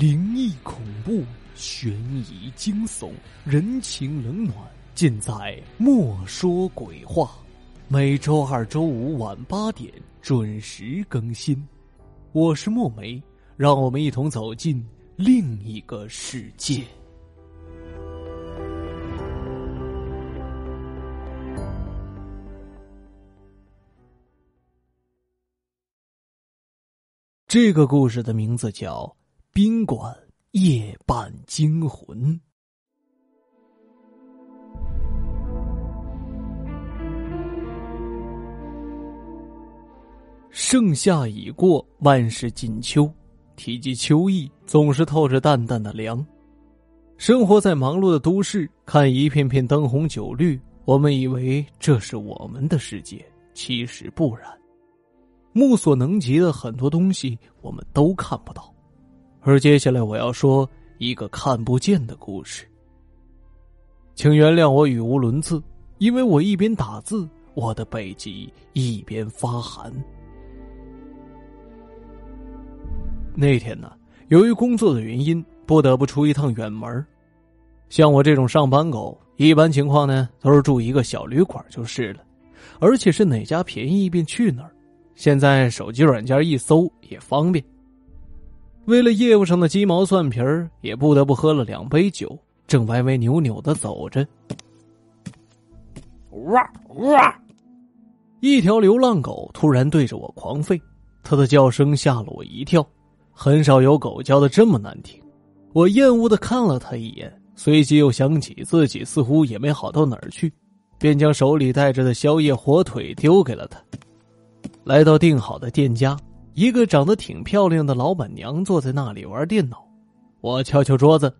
灵异、恐怖、悬疑、惊悚、人情冷暖，尽在《莫说鬼话》。每周二、周五晚八点准时更新。我是墨梅，让我们一同走进另一个世界。这个故事的名字叫《宾馆夜半惊魂》。盛夏已过，万事尽秋，提及秋意，总是透着淡淡的凉。生活在忙碌的都市，看一片片灯红酒绿，我们以为这是我们的世界，其实不然。目所能及的很多东西，我们都看不到。而接下来我要说一个看不见的故事。请原谅我语无伦次，因为我一边打字，我的背脊一边发寒。那天呢，由于工作的原因，不得不出一趟远门。像我这种上班狗，一般情况呢都是住一个小旅馆就是了，而且是哪家便宜便去哪儿。现在手机软件一搜也方便。为了业务上的鸡毛蒜皮儿，也不得不喝了两杯酒，正歪歪扭扭的走着。哇哇！一条流浪狗突然对着我狂吠，它的叫声吓了我一跳。很少有狗叫的这么难听。我厌恶的看了它一眼，随即又想起自己似乎也没好到哪儿去，便将手里带着的宵夜火腿丢给了它。来到定好的店家，一个长得挺漂亮的老板娘坐在那里玩电脑。我敲敲桌子：“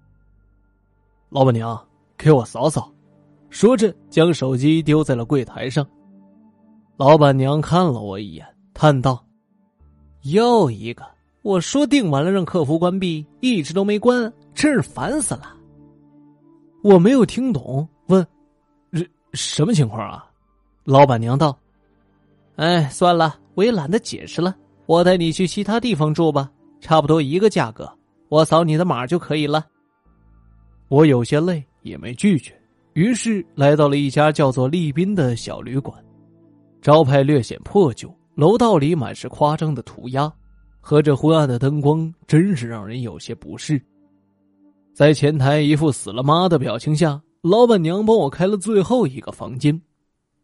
老板娘，给我扫扫。”说着，将手机丢在了柜台上。老板娘看了我一眼，叹道：“又一个，我说订完了让客服关闭，一直都没关，真是烦死了。”我没有听懂，问：“什什么情况啊？”老板娘道。哎，算了，我也懒得解释了。我带你去其他地方住吧，差不多一个价格，我扫你的码就可以了。我有些累，也没拒绝，于是来到了一家叫做丽宾的小旅馆。招牌略显破旧，楼道里满是夸张的涂鸦，和这昏暗的灯光，真是让人有些不适。在前台一副死了妈的表情下，老板娘帮我开了最后一个房间。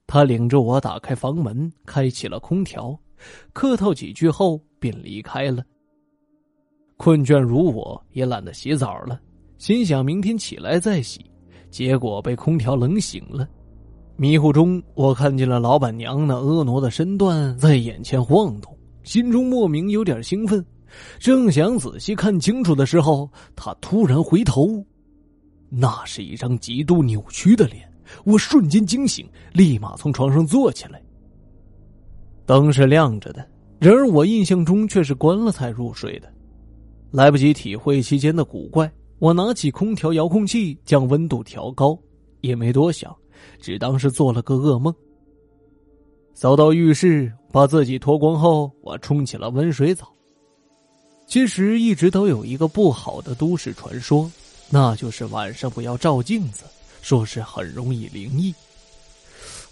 她领着我打开房门，开启了空调，客套几句后便离开了。困倦如我，也懒得洗澡了，心想明天起来再洗，结果被空调冷醒了。迷糊中，我看见了老板娘那婀娜的身段在眼前晃动，心中莫名有点兴奋。正想仔细看清楚的时候，她突然回头，那是一张极度扭曲的脸。我瞬间惊醒，立马从床上坐起来。灯是亮着的，然而我印象中却是关了才入睡的。来不及体会其间的古怪，我拿起空调遥控器将温度调高，也没多想，只当是做了个噩梦。走到浴室，把自己脱光后，我冲起了温水澡。其实一直都有一个不好的都市传说，那就是晚上不要照镜子。说是很容易灵异，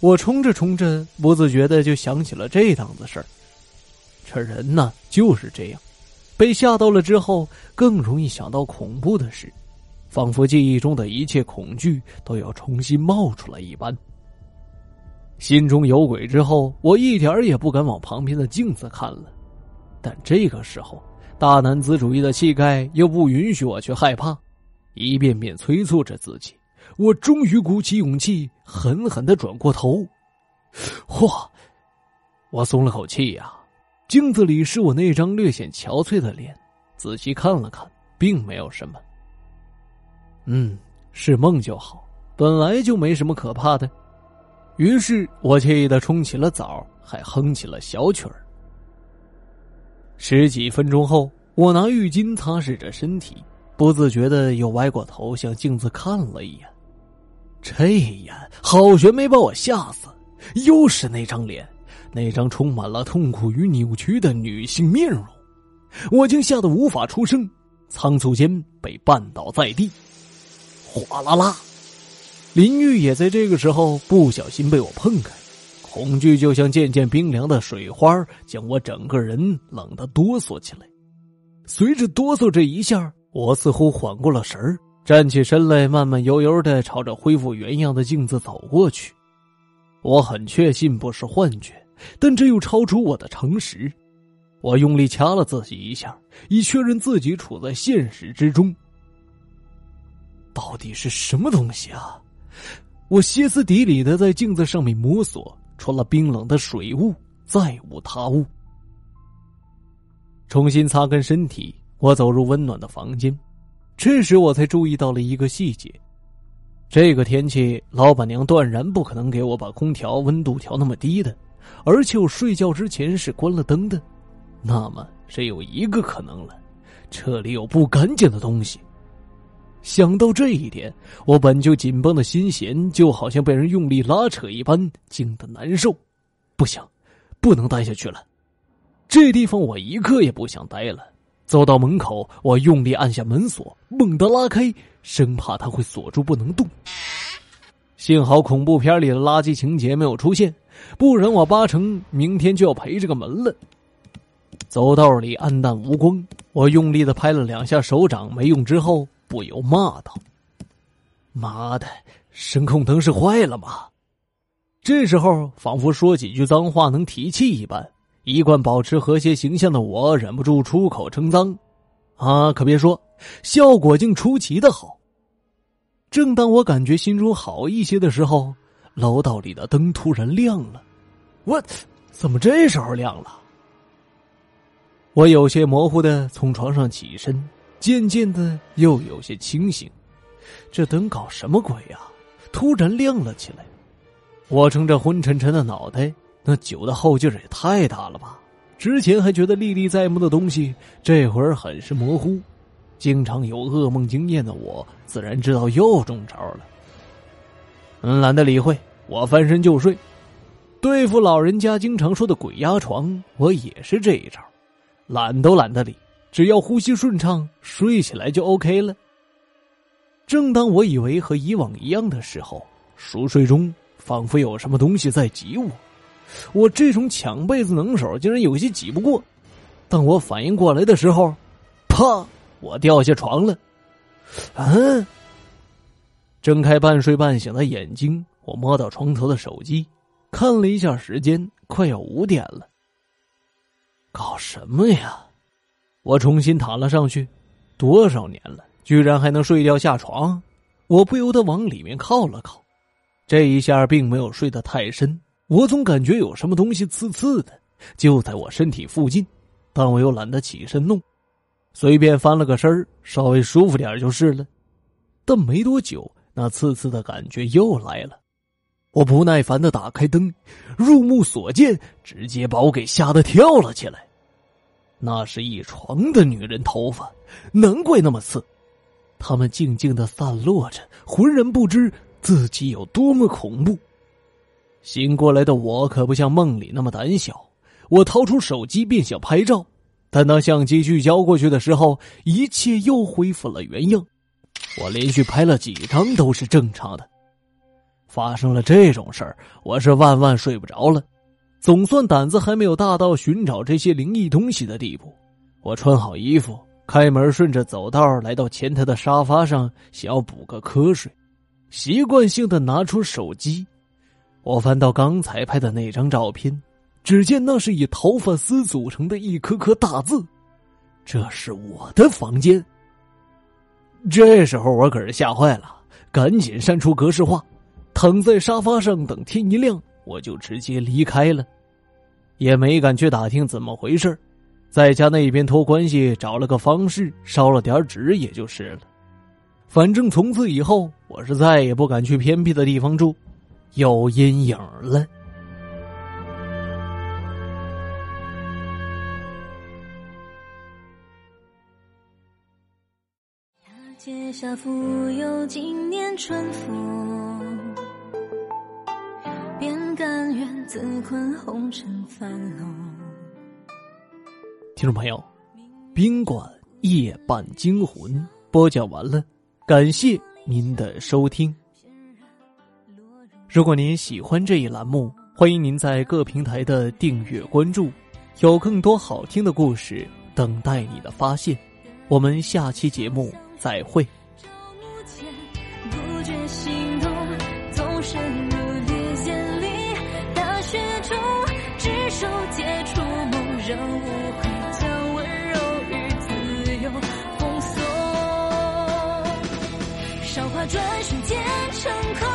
我冲着冲着，不自觉的就想起了这档子事儿。这人呢就是这样，被吓到了之后，更容易想到恐怖的事，仿佛记忆中的一切恐惧都要重新冒出来一般。心中有鬼之后，我一点儿也不敢往旁边的镜子看了。但这个时候，大男子主义的气概又不允许我去害怕，一遍遍催促着自己。我终于鼓起勇气，狠狠的转过头，嚯！我松了口气呀。镜子里是我那张略显憔悴的脸，仔细看了看，并没有什么。嗯，是梦就好，本来就没什么可怕的。于是我惬意的冲起了澡，还哼起了小曲儿。十几分钟后，我拿浴巾擦拭着身体，不自觉的又歪过头向镜子看了一眼。这一眼好悬没把我吓死，又是那张脸，那张充满了痛苦与扭曲的女性面容，我竟吓得无法出声。仓促间被绊倒在地，哗啦啦。林玉也在这个时候不小心被我碰开，恐惧就像渐渐冰凉的水花，将我整个人冷得哆嗦起来。随着哆嗦这一下，我似乎缓过了神儿，站起身来，慢慢悠悠的朝着恢复原样的镜子走过去。我很确信不是幻觉，但这又超出我的常识。我用力掐了自己一下，以确认自己处在现实之中。到底是什么东西啊？我歇斯底里的在镜子上面摸索，除了冰冷的水雾，再无他物。重新擦干身体，我走入温暖的房间。这时我才注意到了一个细节：这个天气，老板娘断然不可能给我把空调温度调那么低的，而且我睡觉之前是关了灯的。那么只有一个可能了，这里有不干净的东西。想到这一点，我本就紧绷的心弦就好像被人用力拉扯一般，惊得难受。不行，不能待下去了。这地方我一刻也不想待了。走到门口，我用力按下门锁，猛地拉开，生怕它会锁住不能动。幸好恐怖片里的垃圾情节没有出现，不然我八成明天就要赔这个门了。走道里暗淡无光，我用力的拍了两下手掌，没用之后。不由骂道：“妈的，声控灯是坏了吗？”这时候，仿佛说几句脏话能提气一般，一贯保持和谐形象的我忍不住出口称脏。啊，可别说，效果竟出奇的好。正当我感觉心中好一些的时候，楼道里的灯突然亮了。我怎么这时候亮了？我有些模糊的从床上起身。渐渐的又有些清醒，这灯搞什么鬼呀？突然亮了起来。我撑着昏沉沉的脑袋，那酒的后劲儿也太大了吧！之前还觉得历历在目的东西，这会儿很是模糊。经常有噩梦经验的我，自然知道又中招了。嗯，懒得理会，我翻身就睡。对付老人家经常说的鬼压床，我也是这一招，懒都懒得理。只要呼吸顺畅，睡起来就 OK 了。正当我以为和以往一样的时候，熟睡中仿佛有什么东西在挤我。我这种抢被子能手竟然有些挤不过。当我反应过来的时候，啪！我掉下床了。嗯，睁开半睡半醒的眼睛，我摸到床头的手机，看了一下时间，快要五点了。搞什么呀？我重新躺了上去，多少年了，居然还能睡觉下床？我不由得往里面靠了靠，这一下并没有睡得太深，我总感觉有什么东西刺刺的，就在我身体附近，但我又懒得起身弄，随便翻了个身，稍微舒服点就是了。但没多久，那刺刺的感觉又来了，我不耐烦的打开灯，入目所见，直接把我给吓得跳了起来。那是一床的女人头发，难怪那么刺。他们静静的散落着，浑然不知自己有多么恐怖。醒过来的我可不像梦里那么胆小，我掏出手机便想拍照，但当相机聚焦过去的时候，一切又恢复了原样。我连续拍了几张都是正常的。发生了这种事儿，我是万万睡不着了。总算胆子还没有大到寻找这些灵异东西的地步。我穿好衣服，开门，顺着走道来到前台的沙发上，想要补个瞌睡。习惯性的拿出手机，我翻到刚才拍的那张照片，只见那是以头发丝组成的一颗颗大字。这是我的房间。这时候我可是吓坏了，赶紧删除格式化，躺在沙发上等天一亮，我就直接离开了。也没敢去打听怎么回事在家那边托关系找了个方式烧了点纸，也就是了。反正从此以后，我是再也不敢去偏僻的地方住，有阴影了。阶下复有今年春风。甘愿自困红尘繁听众朋友，宾馆夜半惊魂》播讲完了，感谢您的收听。如果您喜欢这一栏目，欢迎您在各平台的订阅关注，有更多好听的故事等待你的发现。我们下期节目再会。不觉心动，总深入绿箭里，大雪中，执手接触梦，仍无悔将温柔与自由封锁。韶华转瞬成空。